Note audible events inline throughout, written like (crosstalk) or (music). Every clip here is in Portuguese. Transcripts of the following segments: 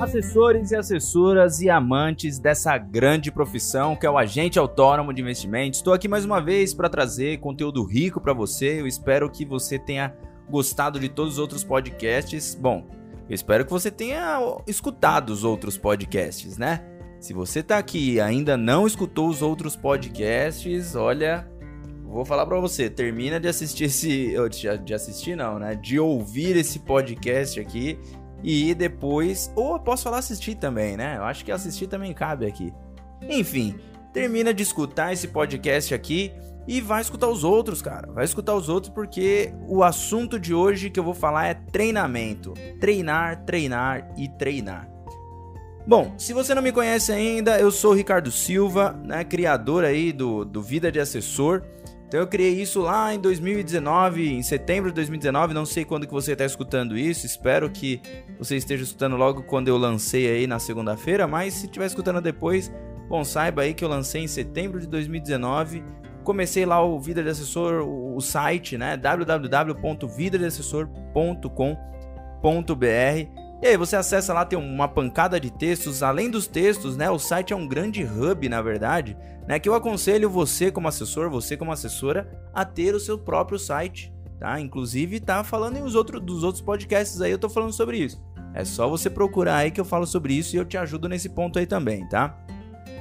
Assessores e assessoras e amantes dessa grande profissão que é o agente autônomo de investimentos. Estou aqui mais uma vez para trazer conteúdo rico para você. Eu espero que você tenha gostado de todos os outros podcasts. Bom, eu espero que você tenha escutado os outros podcasts, né? Se você tá aqui e ainda não escutou os outros podcasts, olha, vou falar para você, termina de assistir esse, (laughs) de assistir não, né? De ouvir esse podcast aqui e depois, ou eu posso falar assistir também, né? Eu acho que assistir também cabe aqui. Enfim, termina de escutar esse podcast aqui e vai escutar os outros, cara. Vai escutar os outros porque o assunto de hoje que eu vou falar é treinamento. Treinar, treinar e treinar. Bom, se você não me conhece ainda, eu sou o Ricardo Silva, né, criador aí do, do Vida de Assessor. Então eu criei isso lá em 2019, em setembro de 2019, não sei quando que você está escutando isso, espero que você esteja escutando logo quando eu lancei aí na segunda-feira, mas se estiver escutando depois, bom, saiba aí que eu lancei em setembro de 2019, comecei lá o Vida de Assessor, o site, né, www.vidadeassessor.com.br e aí você acessa lá, tem uma pancada de textos, além dos textos, né? O site é um grande hub, na verdade, né? Que eu aconselho você como assessor, você como assessora, a ter o seu próprio site, tá? Inclusive tá falando em os outros dos outros podcasts aí, eu tô falando sobre isso. É só você procurar aí que eu falo sobre isso e eu te ajudo nesse ponto aí também, tá?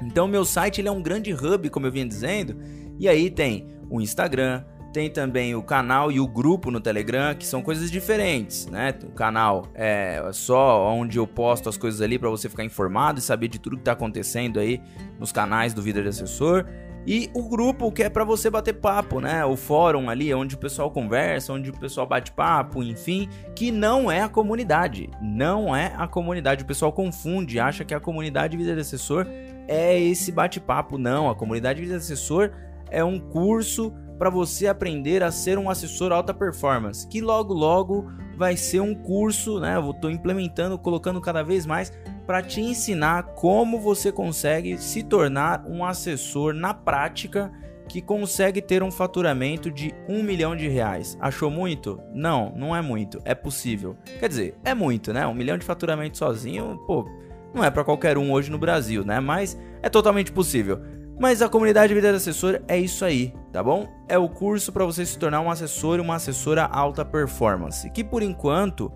Então meu site ele é um grande hub, como eu vinha dizendo, e aí tem o Instagram, tem também o canal e o grupo no Telegram, que são coisas diferentes, né? O canal é só onde eu posto as coisas ali para você ficar informado e saber de tudo que está acontecendo aí nos canais do Vida de Assessor. E o grupo que é para você bater papo, né? O fórum ali, onde o pessoal conversa, onde o pessoal bate papo, enfim, que não é a comunidade. Não é a comunidade. O pessoal confunde, acha que a comunidade Vida de Assessor é esse bate-papo. Não, a comunidade Vida de Assessor é um curso para você aprender a ser um assessor alta performance, que logo logo vai ser um curso, né? Eu estou implementando, colocando cada vez mais para te ensinar como você consegue se tornar um assessor na prática que consegue ter um faturamento de um milhão de reais. Achou muito? Não, não é muito. É possível. Quer dizer, é muito, né? Um milhão de faturamento sozinho, pô, não é para qualquer um hoje no Brasil, né? Mas é totalmente possível. Mas a comunidade Vida de Assessor é isso aí, tá bom? É o curso para você se tornar um assessor e uma assessora alta performance, que por enquanto,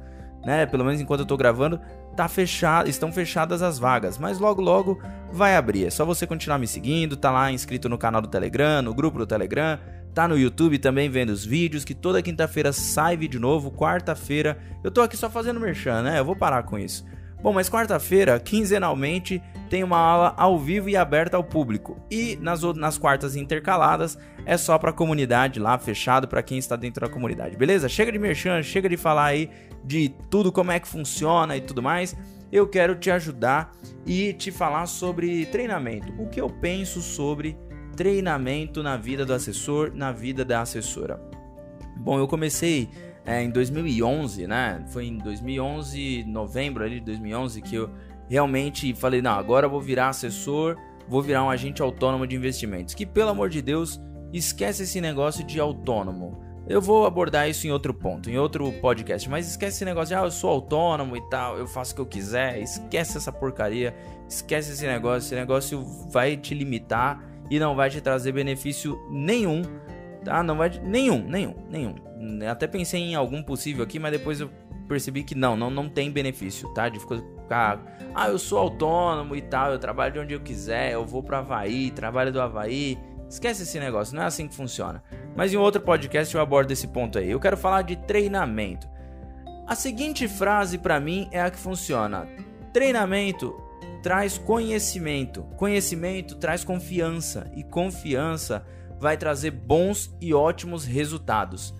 né, pelo menos enquanto eu tô gravando, tá fechado, estão fechadas as vagas, mas logo logo vai abrir. É só você continuar me seguindo, tá lá inscrito no canal do Telegram, no grupo do Telegram, tá no YouTube também vendo os vídeos, que toda quinta-feira sai vídeo novo, quarta-feira. Eu tô aqui só fazendo merchan, né? Eu vou parar com isso. Bom, mas quarta-feira, quinzenalmente, tem uma aula ao vivo e aberta ao público. E nas, nas quartas intercaladas é só para a comunidade lá, fechado para quem está dentro da comunidade, beleza? Chega de merchan, chega de falar aí de tudo como é que funciona e tudo mais. Eu quero te ajudar e te falar sobre treinamento. O que eu penso sobre treinamento na vida do assessor, na vida da assessora. Bom, eu comecei é, em 2011, né? Foi em 2011, novembro ali de 2011, que eu realmente falei: não, agora eu vou virar assessor, vou virar um agente autônomo de investimentos. Que pelo amor de Deus, esquece esse negócio de autônomo. Eu vou abordar isso em outro ponto, em outro podcast, mas esquece esse negócio de ah, eu sou autônomo e tal, eu faço o que eu quiser. Esquece essa porcaria, esquece esse negócio. Esse negócio vai te limitar e não vai te trazer benefício nenhum, tá? Não vai nenhum, nenhum, nenhum. Até pensei em algum possível aqui, mas depois eu percebi que não, não, não tem benefício, tá? De ficar, ah, eu sou autônomo e tal, eu trabalho de onde eu quiser, eu vou para Havaí, trabalho do Havaí. Esquece esse negócio, não é assim que funciona. Mas em outro podcast eu abordo esse ponto aí. Eu quero falar de treinamento. A seguinte frase para mim é a que funciona: treinamento traz conhecimento, conhecimento traz confiança e confiança vai trazer bons e ótimos resultados.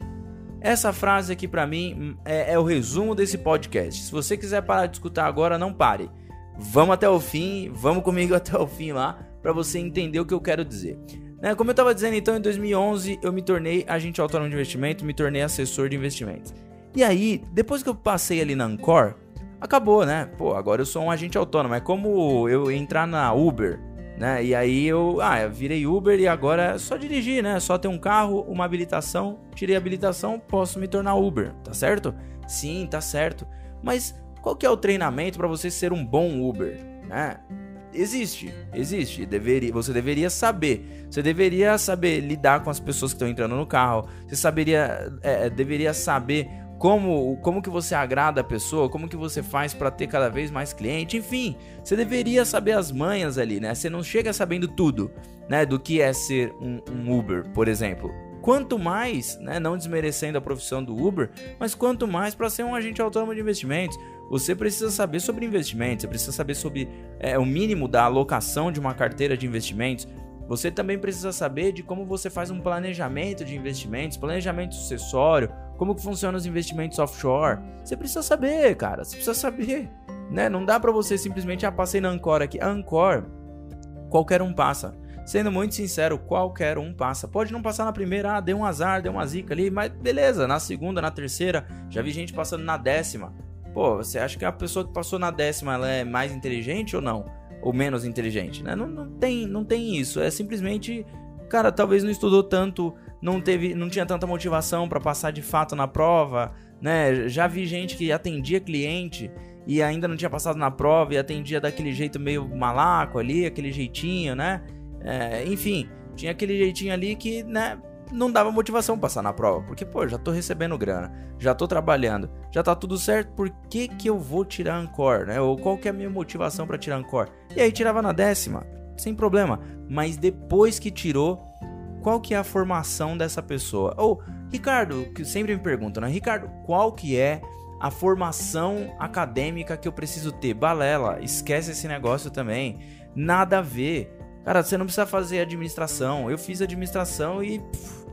Essa frase aqui para mim é, é, o resumo desse podcast. Se você quiser parar de escutar agora, não pare. Vamos até o fim, vamos comigo (laughs) até o fim lá para você entender o que eu quero dizer. Né? Como eu estava dizendo, então, em 2011 eu me tornei agente autônomo de investimento, me tornei assessor de investimentos. E aí, depois que eu passei ali na Ancor, acabou, né? Pô, agora eu sou um agente autônomo. É como eu entrar na Uber né? E aí eu, ah, eu virei Uber e agora é só dirigir, né? Só ter um carro, uma habilitação, tirei a habilitação, posso me tornar Uber, tá certo? Sim, tá certo. Mas Qual que é o treinamento para você ser um bom Uber? Né? Existe, existe. Deveria, você deveria saber. Você deveria saber lidar com as pessoas que estão entrando no carro. Você saberia, é, deveria saber como, como que você agrada a pessoa, como que você faz para ter cada vez mais cliente, enfim, você deveria saber as manhas ali, né? Você não chega sabendo tudo, né, do que é ser um, um Uber, por exemplo. Quanto mais, né, não desmerecendo a profissão do Uber, mas quanto mais para ser um agente autônomo de investimentos, você precisa saber sobre investimentos, você precisa saber sobre é, o mínimo da alocação de uma carteira de investimentos. Você também precisa saber de como você faz um planejamento de investimentos, planejamento sucessório, como que funcionam os investimentos offshore. Você precisa saber, cara, você precisa saber, né? Não dá para você simplesmente ah, passei na Ancor aqui. A Ancor qualquer um passa. Sendo muito sincero, qualquer um passa. Pode não passar na primeira, ah, deu um azar, deu uma zica ali, mas beleza, na segunda, na terceira, já vi gente passando na décima. Pô, você acha que a pessoa que passou na décima ela é mais inteligente ou não? Ou menos inteligente, né? Não, não, tem, não tem isso. É simplesmente, cara, talvez não estudou tanto não teve, não tinha tanta motivação para passar de fato na prova, né? Já vi gente que atendia cliente e ainda não tinha passado na prova e atendia daquele jeito meio malaco ali, aquele jeitinho, né? É, enfim, tinha aquele jeitinho ali que, né? Não dava motivação passar na prova, porque, pô, já tô recebendo grana, já tô trabalhando, já tá tudo certo, por que que eu vou tirar Ancor, né? Ou qual que é a minha motivação para tirar Ancor? E aí tirava na décima, sem problema, mas depois que tirou, qual que é a formação dessa pessoa? Ou, Ricardo, que sempre me perguntam, né? Ricardo, qual que é a formação acadêmica que eu preciso ter? Balela, esquece esse negócio também. Nada a ver. Cara, você não precisa fazer administração. Eu fiz administração e pff,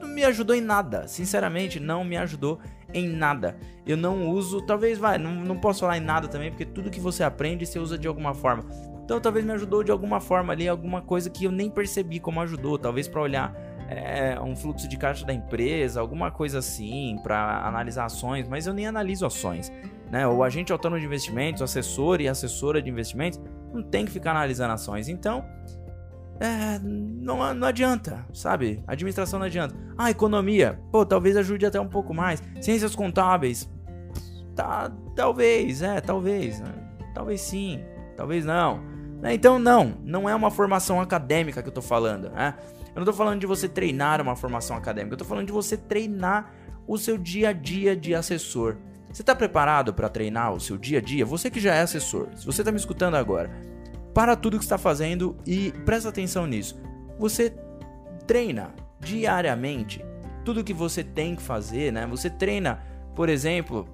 não me ajudou em nada. Sinceramente, não me ajudou em nada. Eu não uso, talvez vai, não, não posso falar em nada também, porque tudo que você aprende você usa de alguma forma. Então talvez me ajudou de alguma forma ali, alguma coisa que eu nem percebi como ajudou, talvez para olhar é, um fluxo de caixa da empresa, alguma coisa assim, para analisar ações, mas eu nem analiso ações. Né? O agente autônomo de investimentos, assessor e assessora de investimentos, não tem que ficar analisando ações. Então, é, não, não adianta, sabe? Administração não adianta. Ah, economia, pô, talvez ajude até um pouco mais. Ciências contábeis, tá, talvez, é, talvez, né? talvez sim, talvez não. Né? Então, não, não é uma formação acadêmica que eu tô falando, né? Eu não tô falando de você treinar uma formação acadêmica, eu tô falando de você treinar o seu dia a dia de assessor. Você está preparado para treinar o seu dia a dia? Você que já é assessor, se você está me escutando agora, para tudo que está fazendo e presta atenção nisso. Você treina diariamente tudo que você tem que fazer, né? Você treina, por exemplo,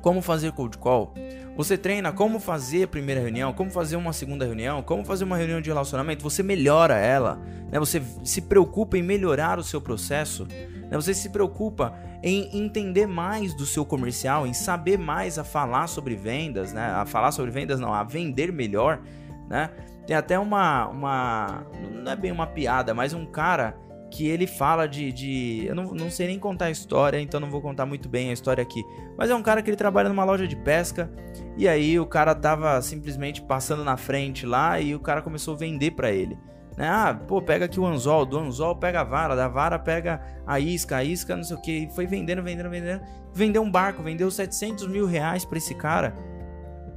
como fazer cold call. Você treina como fazer a primeira reunião, como fazer uma segunda reunião, como fazer uma reunião de relacionamento. Você melhora ela, né? Você se preocupa em melhorar o seu processo, né? Você se preocupa em entender mais do seu comercial, em saber mais a falar sobre vendas, né? A falar sobre vendas não, a vender melhor, né? Tem até uma, uma não é bem uma piada, mas um cara que ele fala de. de eu não, não sei nem contar a história, então não vou contar muito bem a história aqui. Mas é um cara que ele trabalha numa loja de pesca. E aí o cara tava simplesmente passando na frente lá e o cara começou a vender para ele. Né? Ah, pô, pega aqui o anzol, do anzol pega a vara, da vara pega a isca, a isca não sei o que. E foi vendendo, vendendo, vendendo. Vendeu um barco, vendeu 700 mil reais pra esse cara.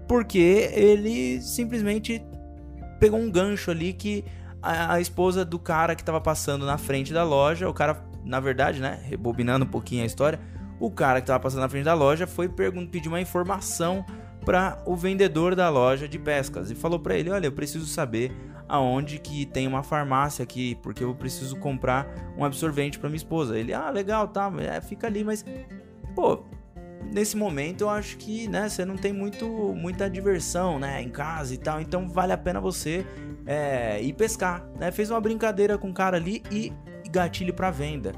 Porque ele simplesmente pegou um gancho ali que a, a esposa do cara que tava passando na frente da loja, o cara, na verdade, né, rebobinando um pouquinho a história, o cara que tava passando na frente da loja foi pedir uma informação para o vendedor da loja de pescas e falou para ele: "Olha, eu preciso saber aonde que tem uma farmácia aqui, porque eu preciso comprar um absorvente para minha esposa". Ele: "Ah, legal, tá, é, fica ali, mas pô, nesse momento eu acho que, né, você não tem muito muita diversão, né, em casa e tal, então vale a pena você é, ir pescar, né? Fez uma brincadeira com o cara ali e gatilho para venda.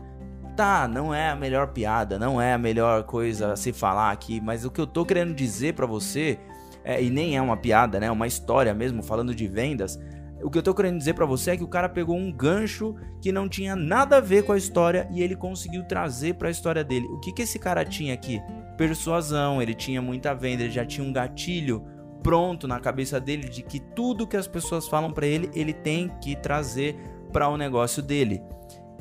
Tá, não é a melhor piada, não é a melhor coisa a se falar aqui, mas o que eu tô querendo dizer para você, é, e nem é uma piada, né? É uma história mesmo falando de vendas. O que eu tô querendo dizer para você é que o cara pegou um gancho que não tinha nada a ver com a história e ele conseguiu trazer para a história dele. O que que esse cara tinha aqui? Persuasão, ele tinha muita venda, ele já tinha um gatilho pronto na cabeça dele de que tudo que as pessoas falam para ele, ele tem que trazer para o negócio dele.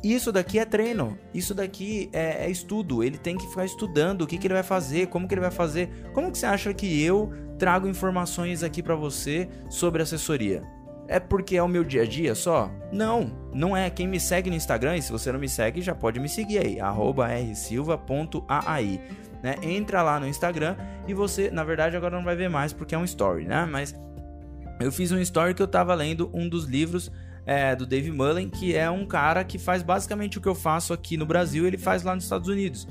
isso daqui é treino, isso daqui é, é, estudo. Ele tem que ficar estudando o que, que ele vai fazer, como que ele vai fazer. Como que você acha que eu trago informações aqui para você sobre assessoria? É porque é o meu dia a dia só? Não, não é. Quem me segue no Instagram, e se você não me segue, já pode me seguir aí, rsilva.aai. Né? Entra lá no Instagram e você, na verdade, agora não vai ver mais porque é um story, né? Mas eu fiz um story que eu tava lendo um dos livros é, do Dave Mullen, que é um cara que faz basicamente o que eu faço aqui no Brasil, ele faz lá nos Estados Unidos.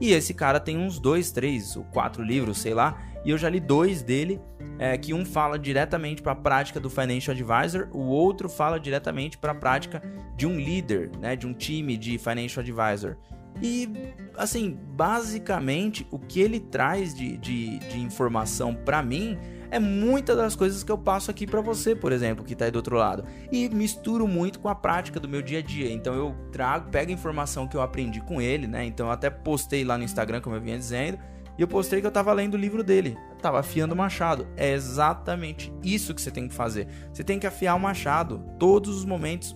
E esse cara tem uns dois, três ou quatro livros, sei lá, e eu já li dois dele, é, que um fala diretamente para a prática do Financial Advisor, o outro fala diretamente para a prática de um líder, né, de um time de Financial Advisor. E, assim, basicamente, o que ele traz de, de, de informação para mim é muitas das coisas que eu passo aqui para você, por exemplo, que tá aí do outro lado. E misturo muito com a prática do meu dia a dia. Então eu trago, pego a informação que eu aprendi com ele, né? Então eu até postei lá no Instagram, como eu vinha dizendo, e eu postei que eu tava lendo o livro dele. Tava afiando o machado. É exatamente isso que você tem que fazer. Você tem que afiar o machado. Todos os momentos,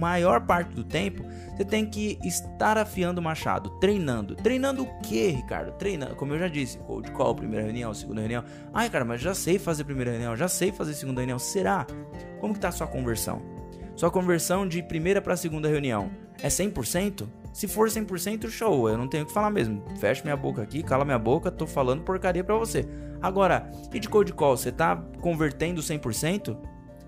maior parte do tempo, você tem que estar afiando o machado, treinando. Treinando o que, Ricardo? Treinando, como eu já disse, cold call, primeira reunião, segunda reunião. Ai, cara, mas já sei fazer primeira reunião, já sei fazer segunda reunião. Será? Como que tá a sua conversão? Sua conversão de primeira para segunda reunião é 100%? Se for 100%, show, eu não tenho o que falar mesmo. Fecha minha boca aqui, cala minha boca, tô falando porcaria pra você. Agora, e de cold call, você tá convertendo 100%?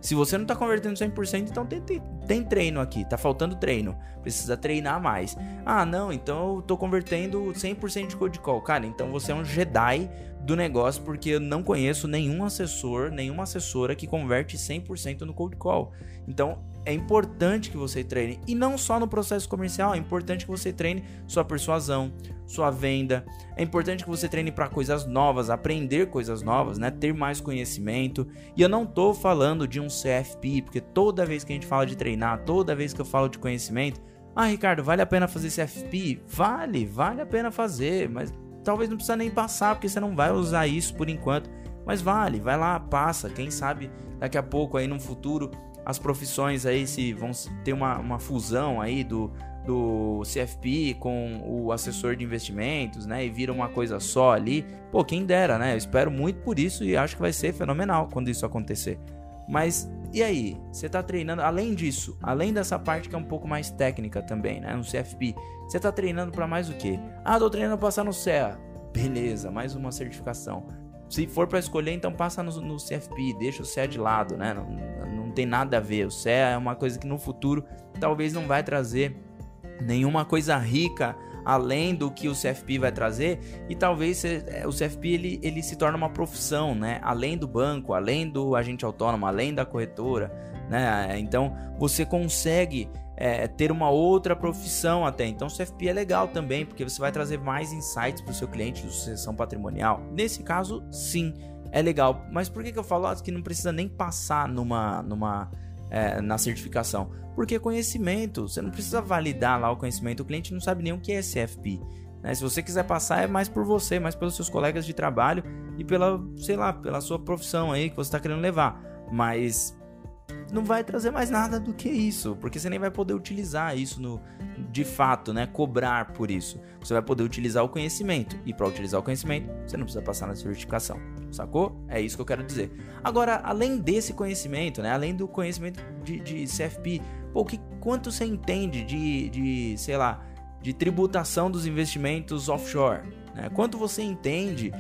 Se você não tá convertendo 100%, então tem, tem, tem, treino aqui, tá faltando treino. Precisa treinar mais. Ah, não, então eu tô convertendo 100% de cold call. Cara, então você é um Jedi do negócio, porque eu não conheço nenhum assessor, nenhuma assessora que converte 100% no cold call. Então, é importante que você treine e não só no processo comercial, é importante que você treine sua persuasão, sua venda. É importante que você treine para coisas novas, aprender coisas novas, né? Ter mais conhecimento. E eu não tô falando de um CFP, porque toda vez que a gente fala de treinar, toda vez que eu falo de conhecimento, ah, Ricardo, vale a pena fazer CFP? Vale, vale a pena fazer, mas talvez não precisa nem passar, porque você não vai usar isso por enquanto. Mas vale, vai lá, passa. Quem sabe daqui a pouco aí no futuro as profissões aí se vão ter uma, uma fusão aí do, do CFP com o assessor de investimentos, né? E vira uma coisa só ali. Pô, quem dera, né? Eu espero muito por isso e acho que vai ser fenomenal quando isso acontecer. Mas e aí? Você tá treinando, além disso, além dessa parte que é um pouco mais técnica também, né? No CFP, você tá treinando para mais o quê? Ah, tô treinando pra passar no CEA. Beleza, mais uma certificação. Se for para escolher, então passa no, no, CFP, deixa o CEA de lado, né? Não, não tem nada a ver. O CEA é uma coisa que no futuro talvez não vai trazer nenhuma coisa rica além do que o CFP vai trazer e talvez é, o CFP ele, ele se torne uma profissão, né? Além do banco, além do agente autônomo, além da corretora, né? Então você consegue é, ter uma outra profissão até. Então o CFP é legal também porque você vai trazer mais insights para o seu cliente de sucessão patrimonial. Nesse caso, sim é legal. Mas por que, que eu falo ah, que não precisa nem passar numa, numa é, na certificação? Porque conhecimento, você não precisa validar lá o conhecimento, o cliente não sabe nem o que é CFP. Né? Se você quiser passar, é mais por você, mais pelos seus colegas de trabalho e pela, sei lá, pela sua profissão aí que você está querendo levar. Mas não vai trazer mais nada do que isso, porque você nem vai poder utilizar isso no de fato, né, cobrar por isso. Você vai poder utilizar o conhecimento e para utilizar o conhecimento, você não precisa passar na certificação. Sacou? É isso que eu quero dizer. Agora, além desse conhecimento, né, além do conhecimento de, de CFP, pô, que quanto você entende de, de, sei lá, de tributação dos investimentos offshore, né? Quanto você entende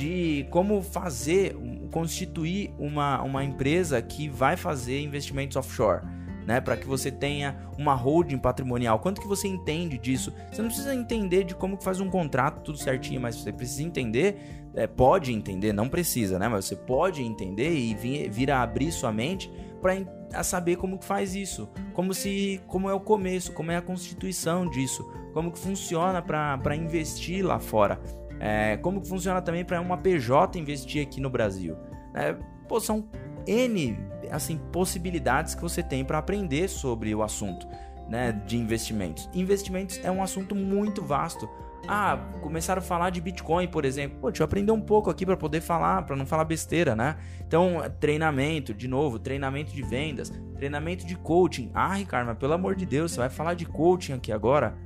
de como fazer, constituir uma, uma empresa que vai fazer investimentos offshore. Né, para que você tenha uma holding patrimonial. Quanto que você entende disso? Você não precisa entender de como que faz um contrato tudo certinho, mas você precisa entender, é, pode entender, não precisa, né? Mas você pode entender e vir, vir a abrir sua mente para saber como que faz isso, como se, como é o começo, como é a constituição disso, como que funciona para investir lá fora. É, como funciona também para uma PJ investir aqui no Brasil? É, pô, são N assim, possibilidades que você tem para aprender sobre o assunto né, de investimentos. Investimentos é um assunto muito vasto. Ah, começaram a falar de Bitcoin, por exemplo. Pô, deixa eu aprender um pouco aqui para poder falar, para não falar besteira, né? Então, treinamento, de novo, treinamento de vendas, treinamento de coaching. Ah, Ricardo, mas pelo amor de Deus, você vai falar de coaching aqui agora?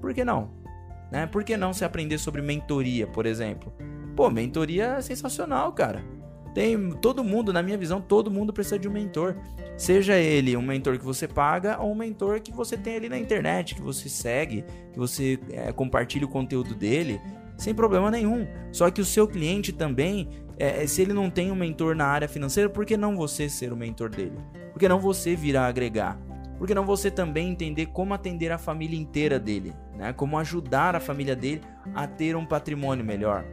Por que não? Né? Por que não se aprender sobre mentoria, por exemplo? Pô, mentoria é sensacional, cara. Tem todo mundo, na minha visão, todo mundo precisa de um mentor. Seja ele um mentor que você paga ou um mentor que você tem ali na internet, que você segue, que você é, compartilha o conteúdo dele, sem problema nenhum. Só que o seu cliente também, é, se ele não tem um mentor na área financeira, por que não você ser o mentor dele? Por que não você vir a agregar? Por que não você também entender como atender a família inteira dele? Né? Como ajudar a família dele a ter um patrimônio melhor?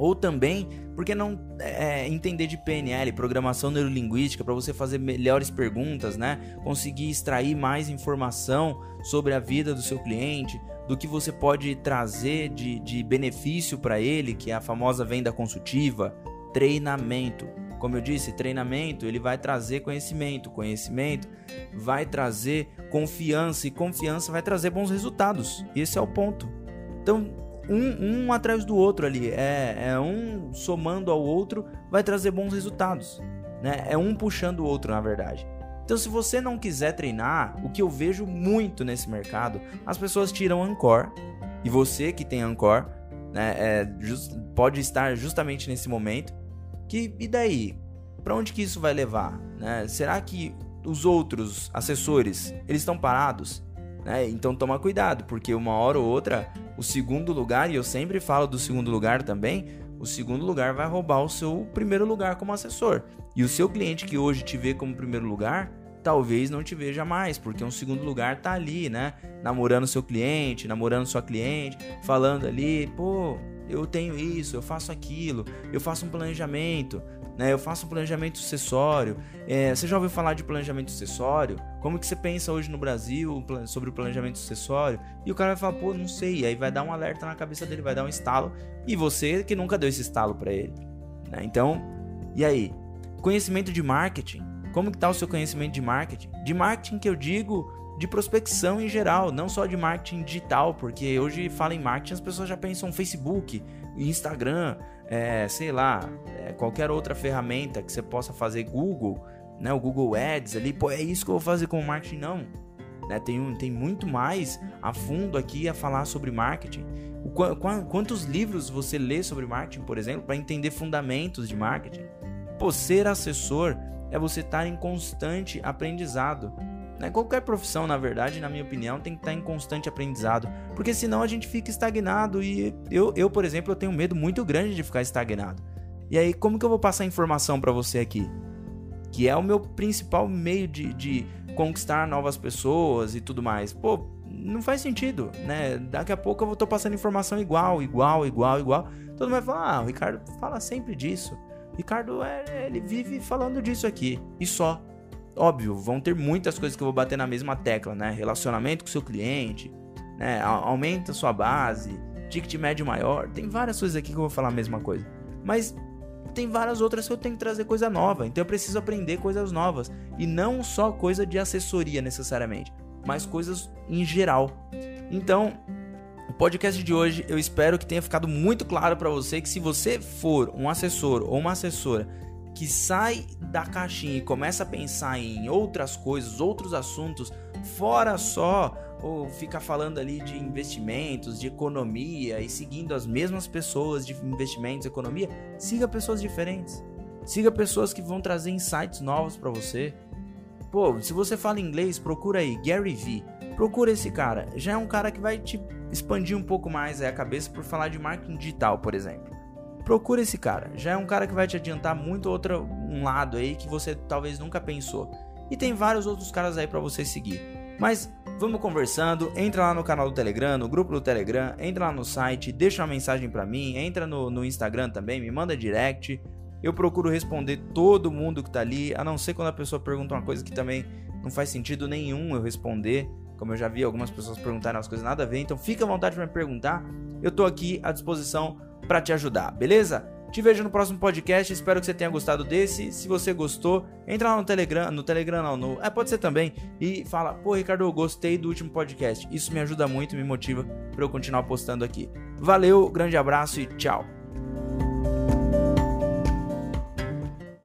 Ou também, por que não é, entender de PNL, programação neurolinguística, para você fazer melhores perguntas, né? Conseguir extrair mais informação sobre a vida do seu cliente, do que você pode trazer de, de benefício para ele, que é a famosa venda consultiva, treinamento. Como eu disse, treinamento ele vai trazer conhecimento, conhecimento vai trazer confiança e confiança vai trazer bons resultados. Esse é o ponto. Então, um, um atrás do outro ali. É, é um somando ao outro, vai trazer bons resultados. Né? É um puxando o outro, na verdade. Então, se você não quiser treinar, o que eu vejo muito nesse mercado, as pessoas tiram Ancor. E você que tem Ancor, né, é, just, pode estar justamente nesse momento. Que e daí? Para onde que isso vai levar? Né? Será que os outros assessores eles estão parados? Né? Então toma cuidado, porque uma hora ou outra o segundo lugar, e eu sempre falo do segundo lugar também, o segundo lugar vai roubar o seu primeiro lugar como assessor. E o seu cliente que hoje te vê como primeiro lugar, talvez não te veja mais, porque um segundo lugar tá ali, né? Namorando seu cliente, namorando sua cliente, falando ali, pô, eu tenho isso, eu faço aquilo, eu faço um planejamento, né? Eu faço um planejamento sucessório. É, você já ouviu falar de planejamento sucessório? Como que você pensa hoje no Brasil sobre o planejamento sucessório? E o cara vai falar, pô, não sei. E aí vai dar um alerta na cabeça dele, vai dar um estalo. E você que nunca deu esse estalo para ele. Né? Então, e aí? Conhecimento de marketing. Como que tá o seu conhecimento de marketing? De marketing que eu digo de prospecção em geral, não só de marketing digital, porque hoje fala em marketing, as pessoas já pensam Facebook, Instagram, é, sei lá, é, qualquer outra ferramenta que você possa fazer, Google, né, o Google Ads ali, pô, é isso que eu vou fazer com marketing, não. Né, tem, um, tem muito mais a fundo aqui a falar sobre marketing. O, qu quantos livros você lê sobre marketing, por exemplo, para entender fundamentos de marketing? Pô, ser assessor é você estar em constante aprendizado. Né? Qualquer profissão, na verdade, na minha opinião, tem que estar em constante aprendizado, porque senão a gente fica estagnado e eu, eu por exemplo, eu tenho um medo muito grande de ficar estagnado. E aí, como que eu vou passar informação para você aqui? Que é o meu principal meio de, de conquistar novas pessoas e tudo mais. Pô, não faz sentido, né? Daqui a pouco eu vou tô passando informação igual, igual, igual, igual. Todo mundo vai falar, ah, o Ricardo fala sempre disso. Ricardo, é, ele vive falando disso aqui. E só. Óbvio, vão ter muitas coisas que eu vou bater na mesma tecla, né? Relacionamento com seu cliente, né? Aumenta sua base, ticket médio maior. Tem várias coisas aqui que eu vou falar a mesma coisa. Mas tem várias outras que eu tenho que trazer coisa nova. Então eu preciso aprender coisas novas. E não só coisa de assessoria necessariamente, mas coisas em geral. Então, o podcast de hoje eu espero que tenha ficado muito claro para você que se você for um assessor ou uma assessora que sai da caixinha e começa a pensar em outras coisas, outros assuntos, fora só ou ficar falando ali de investimentos, de economia e seguindo as mesmas pessoas de investimentos, economia, siga pessoas diferentes. Siga pessoas que vão trazer insights novos para você. Pô, se você fala inglês, procura aí Gary Vee. Procura esse cara. Já é um cara que vai te expandir um pouco mais a cabeça por falar de marketing digital, por exemplo procura esse cara. Já é um cara que vai te adiantar muito outro um lado aí que você talvez nunca pensou. E tem vários outros caras aí para você seguir. Mas vamos conversando, entra lá no canal do Telegram, no grupo do Telegram, entra lá no site, deixa uma mensagem para mim, entra no, no Instagram também, me manda direct. Eu procuro responder todo mundo que tá ali, a não ser quando a pessoa pergunta uma coisa que também não faz sentido nenhum eu responder. Como eu já vi algumas pessoas perguntarem as coisas nada a ver, então fica à vontade para me perguntar. Eu tô aqui à disposição para te ajudar, beleza? Te vejo no próximo podcast, espero que você tenha gostado desse. Se você gostou, entra lá no Telegram, no Telegram não, no, é, pode ser também, e fala, pô Ricardo, eu gostei do último podcast. Isso me ajuda muito, me motiva para eu continuar postando aqui. Valeu, grande abraço e tchau.